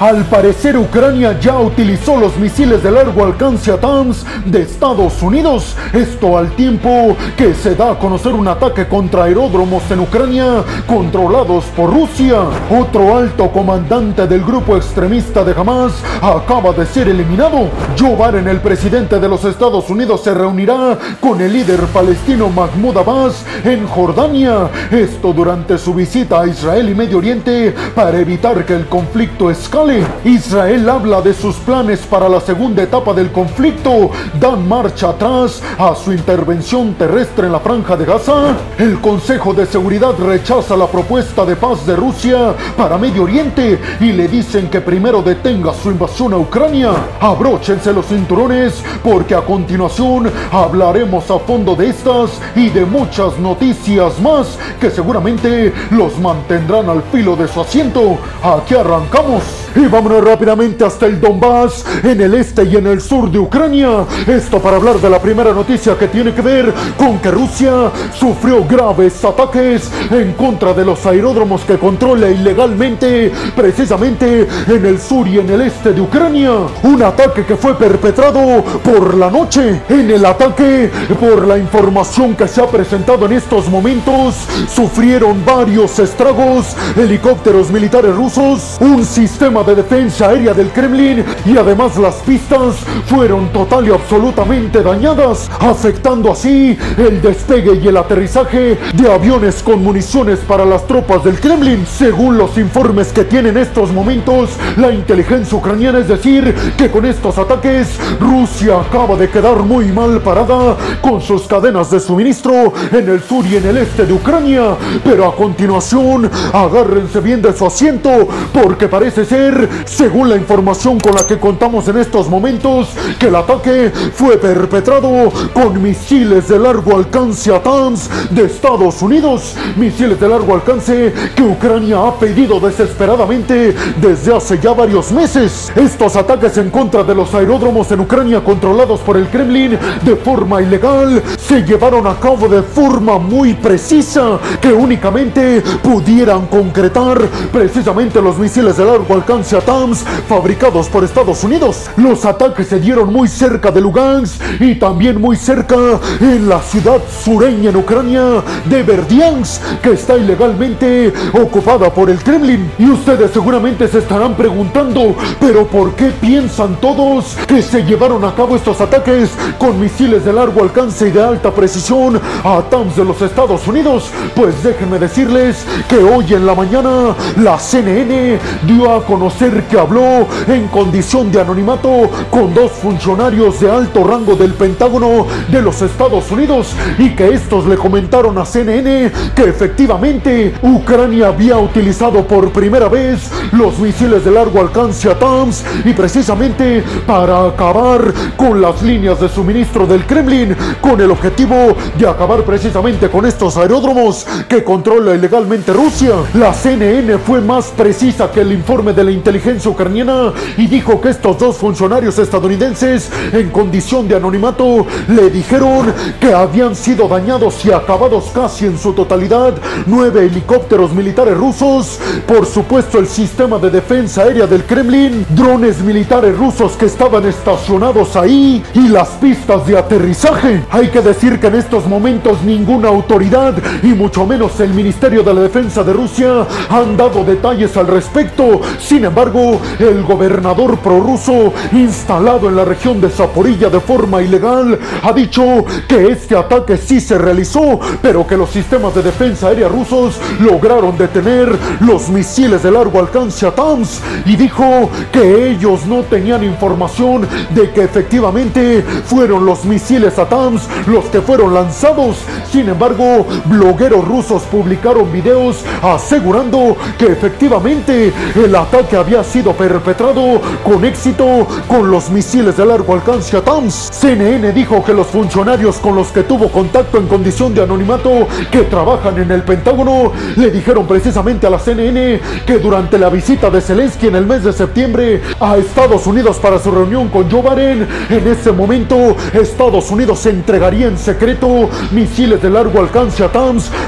Al parecer Ucrania ya utilizó los misiles de largo alcance ATAMS de Estados Unidos. Esto al tiempo que se da a conocer un ataque contra aeródromos en Ucrania controlados por Rusia. Otro alto comandante del grupo extremista de Hamas acaba de ser eliminado. Joe Biden, el presidente de los Estados Unidos, se reunirá con el líder palestino Mahmoud Abbas en Jordania. Esto durante su visita a Israel y Medio Oriente para evitar que el conflicto escale Israel habla de sus planes para la segunda etapa del conflicto, dan marcha atrás a su intervención terrestre en la franja de Gaza. El Consejo de Seguridad rechaza la propuesta de paz de Rusia para Medio Oriente y le dicen que primero detenga su invasión a Ucrania. Abróchense los cinturones porque a continuación hablaremos a fondo de estas y de muchas noticias más que seguramente los mantendrán al filo de su asiento. Aquí arrancamos. Y vámonos rápidamente hasta el Donbass, en el este y en el sur de Ucrania. Esto para hablar de la primera noticia que tiene que ver con que Rusia sufrió graves ataques en contra de los aeródromos que controla ilegalmente, precisamente en el sur y en el este de Ucrania. Un ataque que fue perpetrado por la noche. En el ataque, por la información que se ha presentado en estos momentos, sufrieron varios estragos, helicópteros militares rusos, un sistema de defensa aérea del Kremlin y además las pistas fueron total y absolutamente dañadas, afectando así el despegue y el aterrizaje de aviones con municiones para las tropas del Kremlin. Según los informes que tienen estos momentos, la inteligencia ucraniana es decir que con estos ataques Rusia acaba de quedar muy mal parada con sus cadenas de suministro en el sur y en el este de Ucrania. Pero a continuación, agárrense bien de su asiento porque parece ser según la información con la que contamos en estos momentos, que el ataque fue perpetrado con misiles de largo alcance ATAMS de Estados Unidos. Misiles de largo alcance que Ucrania ha pedido desesperadamente desde hace ya varios meses. Estos ataques en contra de los aeródromos en Ucrania controlados por el Kremlin de forma ilegal se llevaron a cabo de forma muy precisa que únicamente pudieran concretar precisamente los misiles de largo alcance ATAMS fabricados por Estados Unidos. Los ataques se dieron muy cerca de Lugansk y también muy cerca en la ciudad sureña en Ucrania de Verdiansk, que está ilegalmente ocupada por el Kremlin. Y ustedes seguramente se estarán preguntando, pero ¿por qué piensan todos que se llevaron a cabo estos ataques con misiles de largo alcance y de alta precisión a ATAMS de los Estados Unidos? Pues déjenme decirles que hoy en la mañana la CNN dio a conocer que habló en condición de anonimato con dos funcionarios de alto rango del Pentágono de los Estados Unidos y que estos le comentaron a CNN que efectivamente Ucrania había utilizado por primera vez los misiles de largo alcance ATAMS y precisamente para acabar con las líneas de suministro del Kremlin con el objetivo de acabar precisamente con estos aeródromos que controla ilegalmente Rusia. La CNN fue más precisa que el informe de la inteligencia ucraniana y dijo que estos dos funcionarios estadounidenses en condición de anonimato le dijeron que habían sido dañados y acabados casi en su totalidad nueve helicópteros militares rusos, por supuesto el sistema de defensa aérea del Kremlin, drones militares rusos que estaban estacionados ahí y las pistas de aterrizaje. Hay que decir que en estos momentos ninguna autoridad y mucho menos el Ministerio de la Defensa de Rusia han dado detalles al respecto. Sin embargo, el gobernador prorruso instalado en la región de Zaporilla de forma ilegal ha dicho que este ataque sí se realizó, pero que los sistemas de defensa aérea rusos lograron detener los misiles de largo alcance ATAMS y dijo que ellos no tenían información de que efectivamente fueron los misiles ATAMS los que fueron lanzados. Sin embargo, blogueros rusos publicaron videos asegurando que efectivamente el ataque había sido perpetrado con éxito con los misiles de largo alcance ATAMS. CNN dijo que los funcionarios con los que tuvo contacto en condición de anonimato que trabajan en el Pentágono le dijeron precisamente a la CNN que durante la visita de Zelensky en el mes de septiembre a Estados Unidos para su reunión con Joe en ese momento Estados Unidos entregaría en secreto misiles de largo alcance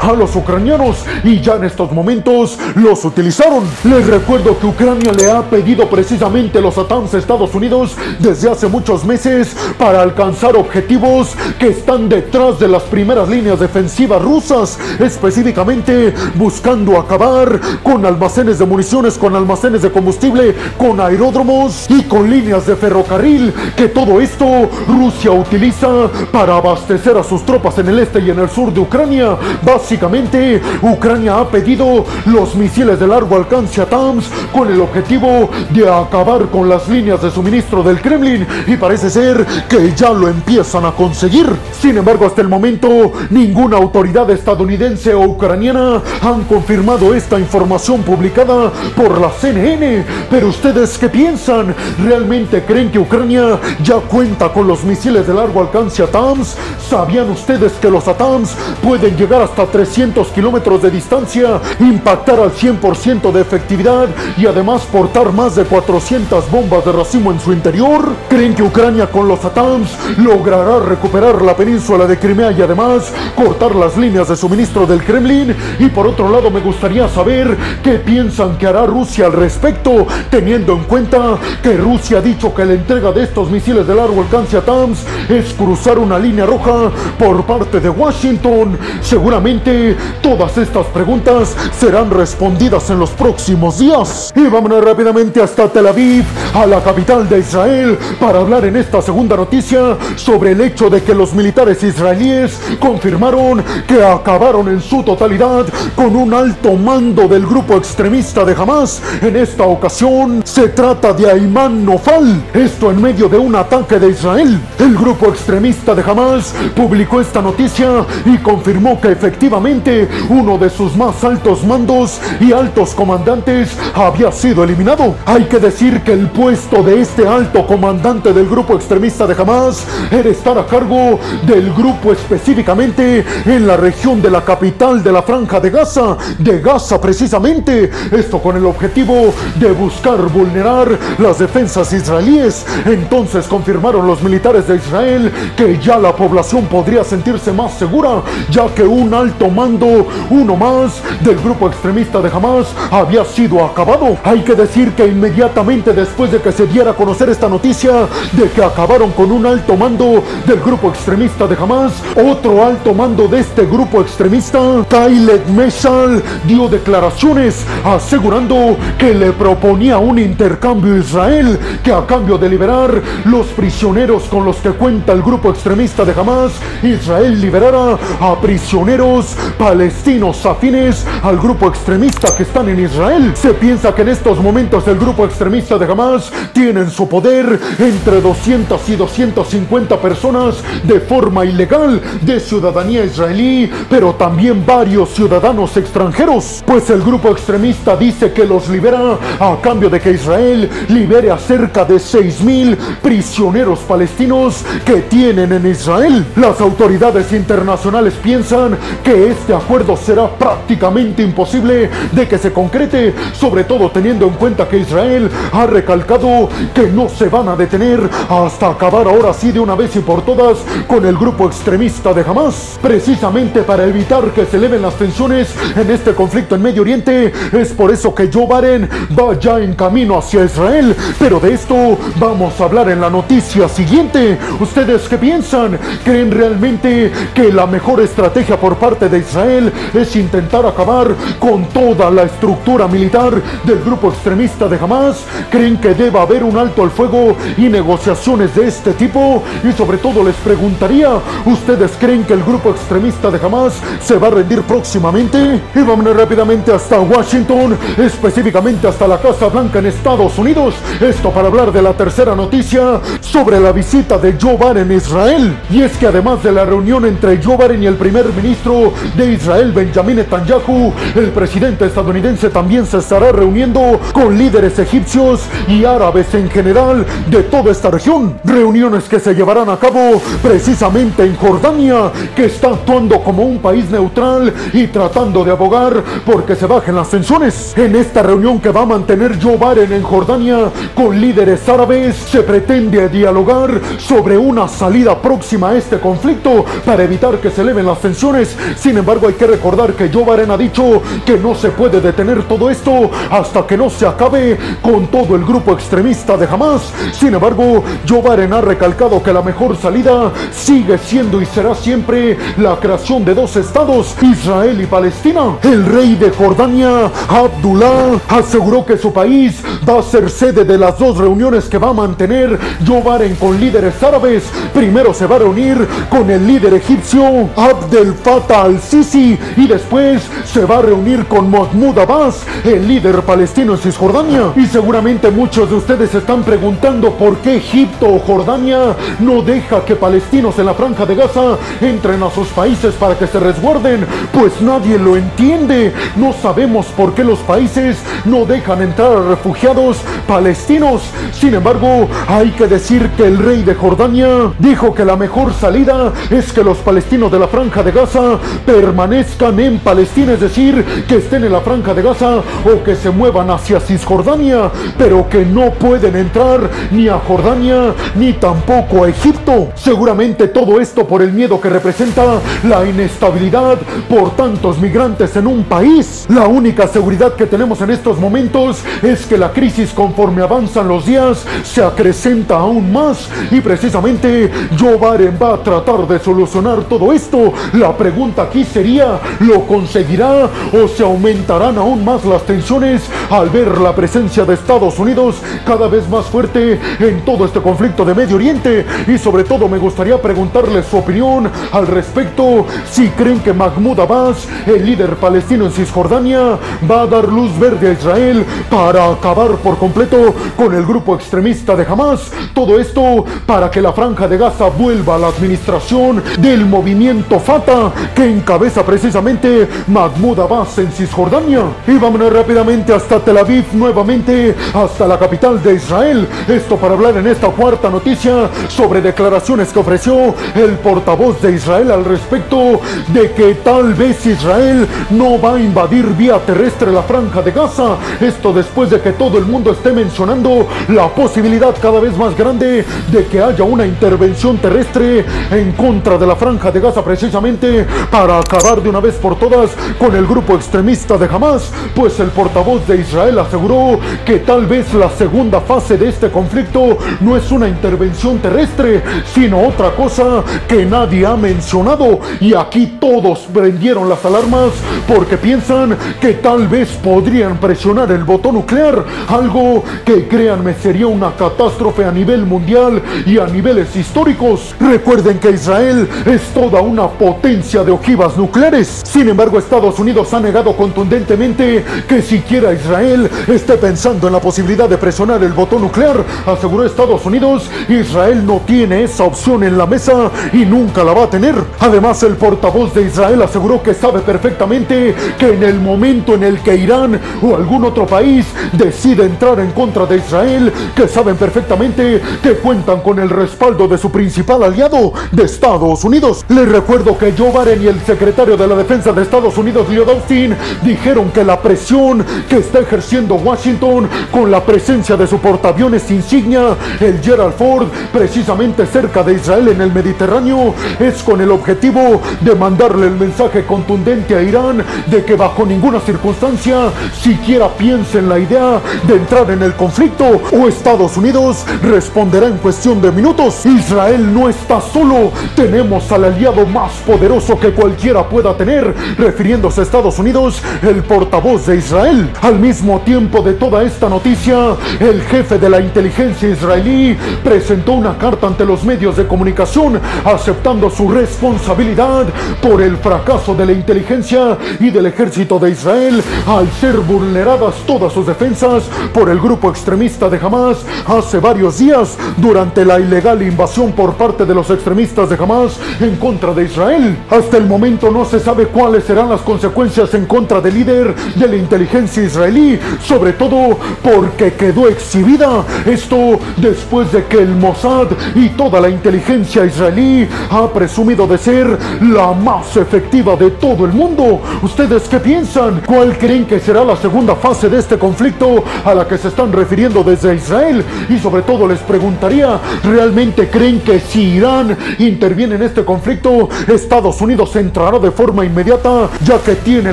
a los ucranianos y ya en estos momentos los utilizaron. Les recuerdo que Ucrania Ucrania le ha pedido precisamente los ATAMS a Estados Unidos desde hace muchos meses para alcanzar objetivos que están detrás de las primeras líneas defensivas rusas, específicamente buscando acabar con almacenes de municiones, con almacenes de combustible, con aeródromos y con líneas de ferrocarril, que todo esto Rusia utiliza para abastecer a sus tropas en el este y en el sur de Ucrania. Básicamente, Ucrania ha pedido los misiles de largo alcance a TAMS con el objetivo de acabar con las líneas de suministro del Kremlin y parece ser que ya lo empiezan a conseguir. Sin embargo, hasta el momento, ninguna autoridad estadounidense o ucraniana han confirmado esta información publicada por la CNN. Pero ustedes qué piensan? ¿Realmente creen que Ucrania ya cuenta con los misiles de largo alcance ATAMS? ¿Sabían ustedes que los ATAMS pueden llegar hasta 300 kilómetros de distancia, impactar al 100% de efectividad y además portar más de 400 bombas de racimo en su interior? ¿Creen que Ucrania con los ATAMS logrará recuperar la península de Crimea y además cortar las líneas de suministro del Kremlin? Y por otro lado me gustaría saber qué piensan que hará Rusia al respecto, teniendo en cuenta que Rusia ha dicho que la entrega de estos misiles de largo alcance a TAMS es cruzar una línea roja por parte de Washington. Seguramente todas estas preguntas serán respondidas en los próximos días. Vámonos rápidamente hasta Tel Aviv, a la capital de Israel, para hablar en esta segunda noticia sobre el hecho de que los militares israelíes confirmaron que acabaron en su totalidad con un alto mando del grupo extremista de Hamas. En esta ocasión se trata de Ayman Nofal. Esto en medio de un ataque de Israel. El grupo extremista de Hamas publicó esta noticia y confirmó que efectivamente uno de sus más altos mandos y altos comandantes había sido eliminado. Hay que decir que el puesto de este alto comandante del grupo extremista de Hamas era estar a cargo del grupo específicamente en la región de la capital de la franja de Gaza, de Gaza precisamente. Esto con el objetivo de buscar vulnerar las defensas israelíes. Entonces confirmaron los militares de Israel que ya la población podría sentirse más segura, ya que un alto mando, uno más del grupo extremista de Hamas, había sido acabado. Hay que decir que inmediatamente después de que se diera a conocer esta noticia de que acabaron con un alto mando del grupo extremista de Hamas, otro alto mando de este grupo extremista, Kailet Meshal, dio declaraciones asegurando que le proponía un intercambio a Israel, que a cambio de liberar los prisioneros con los que cuenta el grupo extremista de Hamas, Israel liberara a prisioneros palestinos afines al grupo extremista que están en Israel. Se piensa que en estos momentos el grupo extremista de Hamas tiene en su poder entre 200 y 250 personas de forma ilegal de ciudadanía israelí, pero también varios ciudadanos extranjeros, pues el grupo extremista dice que los libera a cambio de que Israel libere a cerca de 6.000 prisioneros palestinos que tienen en Israel. Las autoridades internacionales piensan que este acuerdo será prácticamente imposible de que se concrete, sobre todo teniendo en cuenta que Israel ha recalcado que no se van a detener hasta acabar ahora sí de una vez y por todas con el grupo extremista de Hamas. Precisamente para evitar que se eleven las tensiones en este conflicto en Medio Oriente, es por eso que Joe Biden va ya en camino hacia Israel. Pero de esto vamos a hablar en la noticia siguiente. ¿Ustedes qué piensan? ¿Creen realmente que la mejor estrategia por parte de Israel es intentar acabar con toda la estructura militar del extremista de Hamas? ¿Creen que deba haber un alto al fuego y negociaciones de este tipo? Y sobre todo les preguntaría, ¿ustedes creen que el grupo extremista de Hamas se va a rendir próximamente? Y vámonos rápidamente hasta Washington, específicamente hasta la Casa Blanca en Estados Unidos. Esto para hablar de la tercera noticia sobre la visita de Joe Biden a Israel. Y es que además de la reunión entre Joe y el primer ministro de Israel, Benjamin Netanyahu, el presidente estadounidense también se estará reuniendo con líderes egipcios y árabes en general de toda esta región. Reuniones que se llevarán a cabo precisamente en Jordania, que está actuando como un país neutral y tratando de abogar porque se bajen las tensiones. En esta reunión que va a mantener Joe Biden en Jordania con líderes árabes, se pretende dialogar sobre una salida próxima a este conflicto para evitar que se eleven las tensiones. Sin embargo, hay que recordar que Joe Biden ha dicho que no se puede detener todo esto hasta que no se acabe con todo el grupo extremista de Hamas. Sin embargo, Joe Biden ha recalcado que la mejor salida sigue siendo y será siempre la creación de dos estados, Israel y Palestina. El rey de Jordania, Abdullah, aseguró que su país va a ser sede de las dos reuniones que va a mantener Joe con líderes árabes. Primero se va a reunir con el líder egipcio Abdel Fattah al-Sisi y después se va a reunir con Mahmoud Abbas, el líder palestino en Cisjordania. Y seguramente muchos de ustedes están preguntando por qué Egipto o Jordania no deja que palestinos en la franja de Gaza entren a sus países para que se resguarden. Pues nadie lo entiende. No sabemos por qué los países no dejan entrar a refugiados palestinos. Sin embargo, hay que decir que el rey de Jordania dijo que la mejor salida es que los palestinos de la franja de Gaza permanezcan en Palestina, es decir, que estén en la franja de Gaza o que se muevan hacia Cisjordania, pero que no pueden entrar ni a Jordania ni tampoco a Egipto. Seguramente todo esto por el miedo que representa la inestabilidad por tantos migrantes en un país. La única seguridad que tenemos en estos momentos es que la crisis conforme avanzan los días se acrecenta aún más y precisamente Joe Biden va a tratar de solucionar todo esto. La pregunta aquí sería, ¿lo conseguirá o se aumentarán aún más las tensiones al ver la presencia de Estados Unidos cada vez más fuerte en todo este conflicto de Medio Oriente? Y sobre todo me gustaría preguntarles su opinión al respecto, si creen que Mahmoud Abbas, el líder palestino en Cisjordania, va a dar luz verde a Israel para acabar por completo con el grupo extremista de Hamas. Todo esto para que la franja de Gaza vuelva a la administración del movimiento Fatah que encabeza precisamente Mahmoud Abbas en Cisjordania. Y vámonos rápidamente hasta Tel Nuevamente hasta la capital de Israel. Esto para hablar en esta cuarta noticia sobre declaraciones que ofreció el portavoz de Israel al respecto de que tal vez Israel no va a invadir vía terrestre la franja de Gaza. Esto después de que todo el mundo esté mencionando la posibilidad cada vez más grande de que haya una intervención terrestre en contra de la franja de Gaza precisamente para acabar de una vez por todas con el grupo extremista de Hamas, pues el portavoz de Israel aseguró que tal vez la segunda fase de este conflicto no es una intervención terrestre, sino otra cosa que nadie ha mencionado y aquí todos prendieron las alarmas porque piensan que tal vez podrían presionar el botón nuclear, algo que créanme sería una catástrofe a nivel mundial y a niveles históricos. Recuerden que Israel es toda una potencia de ojivas nucleares. Sin embargo, Estados Unidos ha negado contundentemente que siquiera Israel esté pensando en la posibilidad de presionar el botón nuclear. Aseguró Estados Unidos, Israel no tiene esa opción en la mesa y nunca la va a tener. Además, el portavoz de Israel aseguró que sabe perfectamente que en el momento en el que Irán o algún otro país decide entrar en contra de Israel, que saben perfectamente que cuentan con el respaldo de su principal aliado, de Estados Unidos. Les recuerdo que Joe Biden y el secretario de la Defensa de Estados Unidos, Lloyd Austin, dijeron que la presión que está ejerciendo Washington con la presencia de su portaaviones insignia, el Gerald Ford, precisamente cerca de Israel en el Mediterráneo, es con el objetivo de mandarle el mensaje contundente a Irán de que bajo ninguna circunstancia siquiera piense en la idea de entrar en el conflicto o Estados Unidos responderá en cuestión de minutos. Israel no está solo, tenemos al aliado más poderoso que cualquiera pueda tener, refiriéndose a Estados Unidos, el portavoz de Israel. Al mismo tiempo de toda esta noticia, el jefe de la inteligencia israelí presentó una carta ante los medios de comunicación aceptando su responsabilidad por el fracaso de la inteligencia y del ejército de Israel al ser vulneradas todas sus defensas por el grupo extremista de Hamas hace varios días durante la ilegal invasión por parte de los extremistas de Hamas en contra de Israel. Hasta el momento no se sabe cuáles serán las consecuencias en contra del líder de la inteligencia israelí, sobre todo porque quedó exhibida. Esto después de que el Mossad y toda la inteligencia israelí ha presumido de ser la más efectiva de todo el mundo. ¿Ustedes qué piensan? ¿Cuál creen que será la segunda fase de este conflicto a la que se están refiriendo desde Israel? Y sobre todo les preguntaría, ¿realmente creen que si Irán interviene en este conflicto, Estados Unidos entrará de forma inmediata, ya que tiene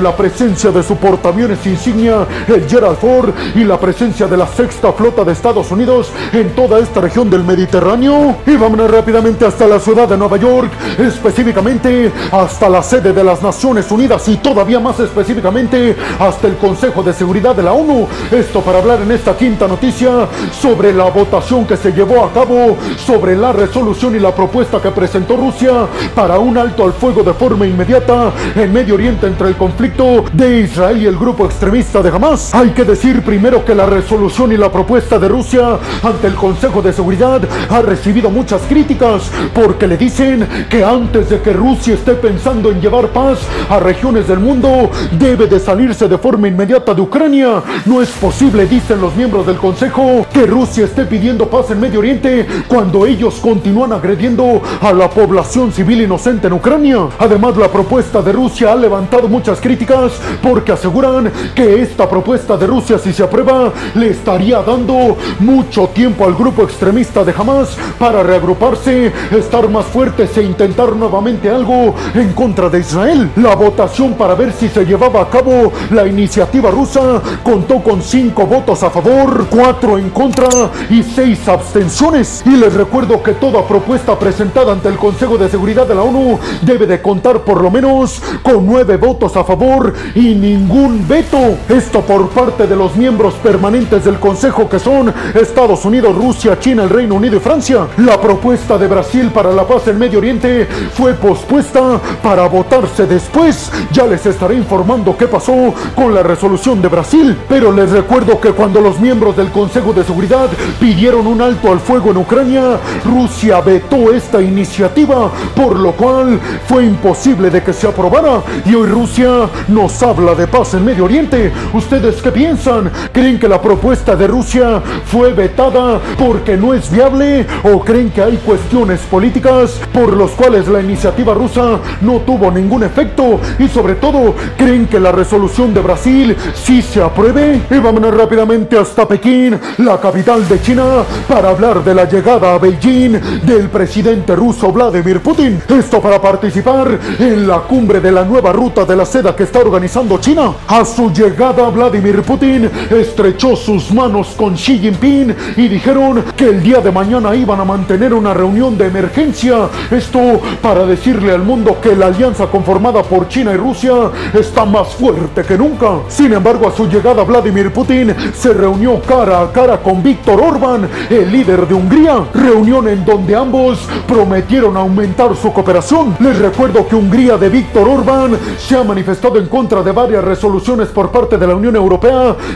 la presencia de su portaaviones insignia, el Gerald Ford y la presencia de la sexta flota de Estados Unidos en toda esta región del Mediterráneo. Y vámonos rápidamente hasta la ciudad de Nueva York, específicamente hasta la sede de las Naciones Unidas y todavía más específicamente hasta el Consejo de Seguridad de la ONU. Esto para hablar en esta quinta noticia sobre la votación que se llevó a cabo sobre la resolución y la propuesta que presentó Rusia para un alto al fuego de forma inmediata en Medio Oriente entre el conflicto de Israel y el grupo extremista de Hamas. Que decir primero que la resolución y la propuesta de Rusia ante el Consejo de Seguridad ha recibido muchas críticas porque le dicen que antes de que Rusia esté pensando en llevar paz a regiones del mundo, debe de salirse de forma inmediata de Ucrania. No es posible, dicen los miembros del Consejo, que Rusia esté pidiendo paz en Medio Oriente cuando ellos continúan agrediendo a la población civil inocente en Ucrania. Además, la propuesta de Rusia ha levantado muchas críticas porque aseguran que esta propuesta de Rusia, si se aprueba, le estaría dando mucho tiempo al grupo extremista de Hamas para reagruparse, estar más fuertes e intentar nuevamente algo en contra de Israel. La votación para ver si se llevaba a cabo la iniciativa rusa contó con cinco votos a favor, cuatro en contra y seis abstenciones. Y les recuerdo que toda propuesta presentada ante el Consejo de Seguridad de la ONU debe de contar por lo menos con nueve votos a favor y ningún veto. Esto por parte de los miembros permanentes del Consejo que son Estados Unidos, Rusia, China, el Reino Unido y Francia. La propuesta de Brasil para la paz en Medio Oriente fue pospuesta para votarse después. Ya les estaré informando qué pasó con la resolución de Brasil. Pero les recuerdo que cuando los miembros del Consejo de Seguridad pidieron un alto al fuego en Ucrania, Rusia vetó esta iniciativa, por lo cual fue imposible de que se aprobara. Y hoy Rusia nos habla de paz en Medio Oriente. ¿Ustedes qué piensan? ¿Creen que la propuesta de Rusia fue vetada porque no es viable? ¿O creen que hay cuestiones políticas por los cuales la iniciativa rusa no tuvo ningún efecto? Y sobre todo, ¿creen que la resolución de Brasil sí se apruebe? Y vámonos rápidamente hasta Pekín, la capital de China, para hablar de la llegada a Beijing del presidente ruso Vladimir Putin. Esto para participar en la cumbre de la nueva ruta de la seda que está organizando China. A su llegada, Vladimir Putin estrechó sus manos con Xi Jinping y dijeron que el día de mañana iban a mantener una reunión de emergencia. Esto para decirle al mundo que la alianza conformada por China y Rusia está más fuerte que nunca. Sin embargo, a su llegada, Vladimir Putin se reunió cara a cara con Víctor Orbán, el líder de Hungría. Reunión en donde ambos prometieron aumentar su cooperación. Les recuerdo que Hungría de Víctor Orbán se ha manifestado en contra de varias resoluciones por parte de la Unión Europea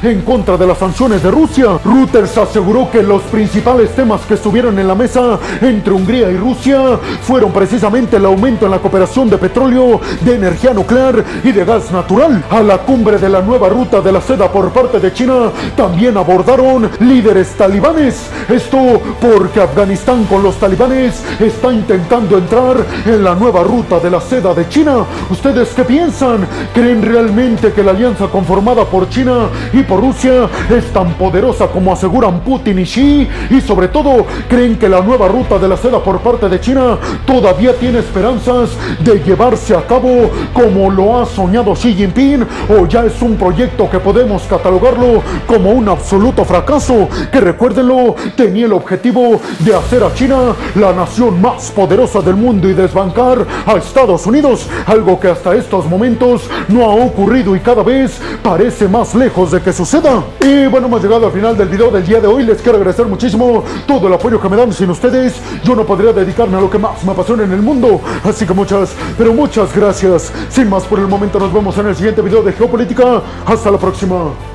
en contra de las sanciones de Rusia. Reuters aseguró que los principales temas que estuvieron en la mesa entre Hungría y Rusia fueron precisamente el aumento en la cooperación de petróleo, de energía nuclear y de gas natural. A la cumbre de la nueva ruta de la seda por parte de China también abordaron líderes talibanes. Esto porque Afganistán con los talibanes está intentando entrar en la nueva ruta de la seda de China. ¿Ustedes qué piensan? ¿Creen realmente que la alianza conformada por China y por Rusia es tan poderosa como aseguran Putin y Xi? Y sobre todo, ¿creen que la nueva ruta de la seda por parte de China todavía tiene esperanzas de llevarse a cabo como lo ha soñado Xi Jinping? ¿O ya es un proyecto que podemos catalogarlo como un absoluto fracaso? Que recuérdenlo, tenía el objetivo de hacer a China la nación más poderosa del mundo y desbancar a Estados Unidos, algo que hasta estos momentos no ha ocurrido y cada vez parece más de que suceda. Y bueno, hemos llegado al final del video del día de hoy. Les quiero agradecer muchísimo todo el apoyo que me dan. Sin ustedes, yo no podría dedicarme a lo que más me apasiona en el mundo. Así que muchas, pero muchas gracias. Sin más por el momento, nos vemos en el siguiente video de Geopolítica. Hasta la próxima.